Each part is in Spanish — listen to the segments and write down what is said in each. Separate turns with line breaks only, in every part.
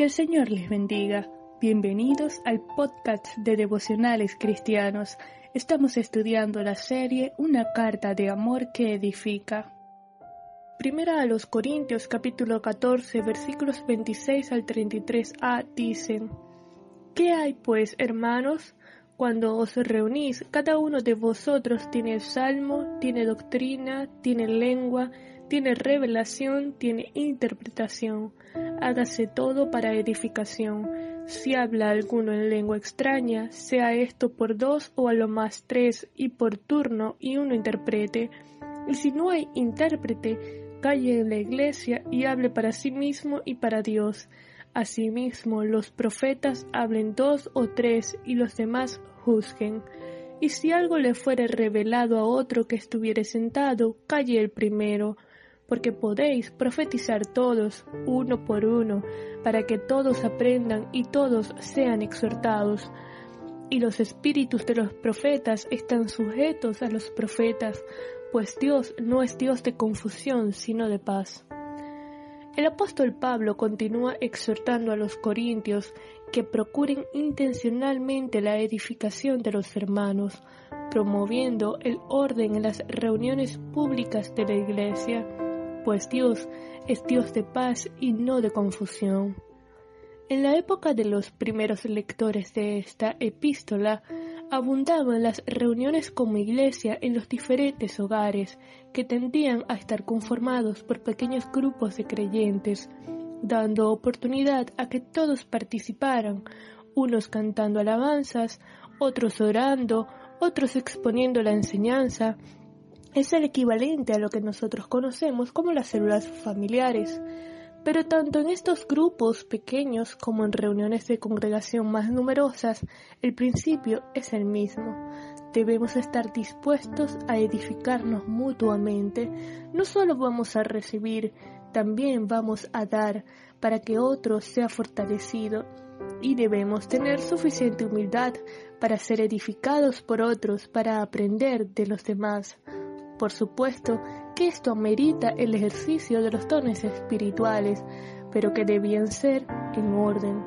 Que el Señor les bendiga. Bienvenidos al podcast de devocionales cristianos. Estamos estudiando la serie Una carta de amor que edifica. Primera a los Corintios capítulo 14 versículos 26 al 33a dicen, ¿Qué hay pues, hermanos? Cuando os reunís, cada uno de vosotros tiene salmo, tiene doctrina, tiene lengua, tiene revelación, tiene interpretación. Hágase todo para edificación. Si habla alguno en lengua extraña, sea esto por dos o a lo más tres, y por turno, y uno interprete. Y si no hay intérprete, calle en la iglesia y hable para sí mismo y para Dios. Asimismo, los profetas hablen dos o tres, y los demás juzguen. Y si algo le fuere revelado a otro que estuviere sentado, calle el primero, porque podéis profetizar todos, uno por uno, para que todos aprendan y todos sean exhortados. Y los espíritus de los profetas están sujetos a los profetas, pues Dios no es Dios de confusión, sino de paz. El apóstol Pablo continúa exhortando a los corintios que procuren intencionalmente la edificación de los hermanos, promoviendo el orden en las reuniones públicas de la Iglesia, pues Dios es Dios de paz y no de confusión. En la época de los primeros lectores de esta epístola, abundaban las reuniones como iglesia en los diferentes hogares, que tendían a estar conformados por pequeños grupos de creyentes, dando oportunidad a que todos participaran, unos cantando alabanzas, otros orando, otros exponiendo la enseñanza. Es el equivalente a lo que nosotros conocemos como las células familiares. Pero tanto en estos grupos pequeños como en reuniones de congregación más numerosas, el principio es el mismo. Debemos estar dispuestos a edificarnos mutuamente. No solo vamos a recibir, también vamos a dar para que otro sea fortalecido. Y debemos tener suficiente humildad para ser edificados por otros, para aprender de los demás. Por supuesto que esto amerita el ejercicio de los dones espirituales, pero que debían ser en orden.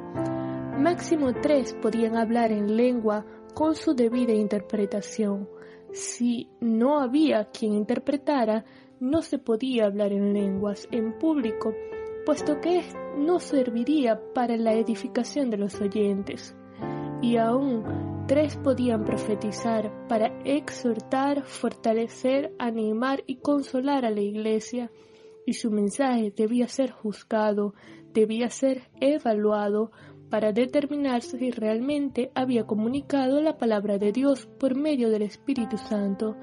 Máximo tres podían hablar en lengua con su debida interpretación. Si no había quien interpretara, no se podía hablar en lenguas en público, puesto que no serviría para la edificación de los oyentes. Y aún tres podían profetizar para exhortar, fortalecer, animar y consolar a la iglesia, y su mensaje debía ser juzgado, debía ser evaluado para determinar si realmente había comunicado la palabra de Dios por medio del Espíritu Santo,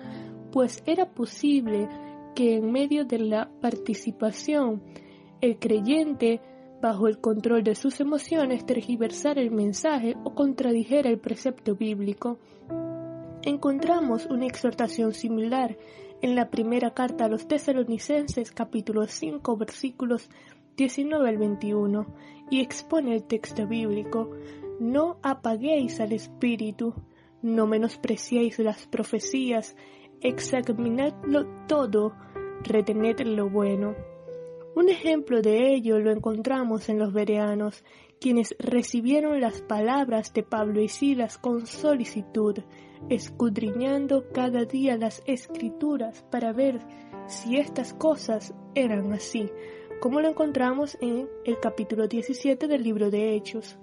pues era posible que en medio de la participación el creyente, bajo el control de sus emociones, tergiversara el mensaje o contradijera el precepto bíblico. Encontramos una exhortación similar en la primera carta a los tesalonicenses capítulo 5 versículos 19 al 21 y expone el texto bíblico No apaguéis al espíritu, no menospreciéis las profecías, examinadlo todo, retened lo bueno. Un ejemplo de ello lo encontramos en los bereanos, quienes recibieron las palabras de Pablo y Silas con solicitud, escudriñando cada día las escrituras para ver si estas cosas eran así, como lo encontramos en el capítulo 17 del libro de Hechos.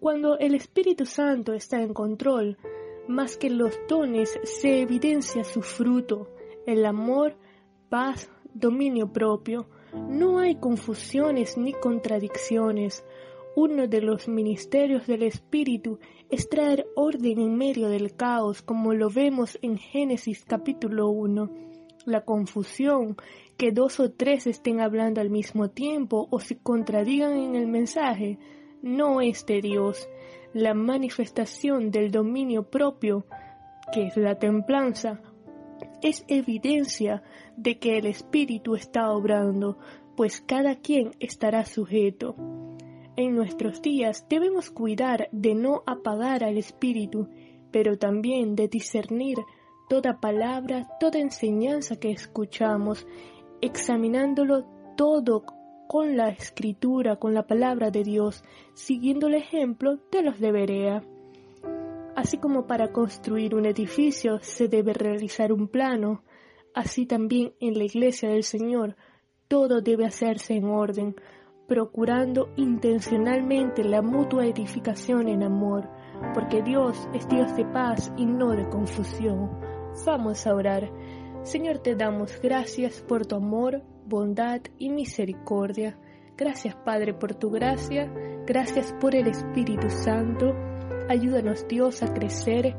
Cuando el Espíritu Santo está en control, más que los dones se evidencia su fruto, el amor, paz, dominio propio. No hay confusiones ni contradicciones. Uno de los ministerios del Espíritu es traer orden en medio del caos, como lo vemos en Génesis capítulo 1. La confusión, que dos o tres estén hablando al mismo tiempo o se contradigan en el mensaje, no es de Dios. La manifestación del dominio propio, que es la templanza, es evidencia de que el Espíritu está obrando, pues cada quien estará sujeto. En nuestros días debemos cuidar de no apagar al Espíritu, pero también de discernir toda palabra, toda enseñanza que escuchamos, examinándolo todo con la escritura, con la palabra de Dios, siguiendo el ejemplo de los de Berea. Así como para construir un edificio se debe realizar un plano, así también en la iglesia del Señor todo debe hacerse en orden, procurando intencionalmente la mutua edificación en amor, porque Dios es Dios de paz y no de confusión. Vamos a orar. Señor, te damos gracias por tu amor, bondad y misericordia. Gracias, Padre, por tu gracia. Gracias por el Espíritu Santo. Ayúdanos, Dios, a crecer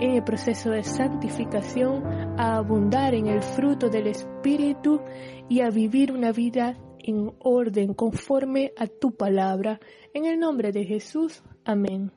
en el proceso de santificación, a abundar en el fruto del Espíritu y a vivir una vida en orden conforme a tu palabra. En el nombre de Jesús. Amén.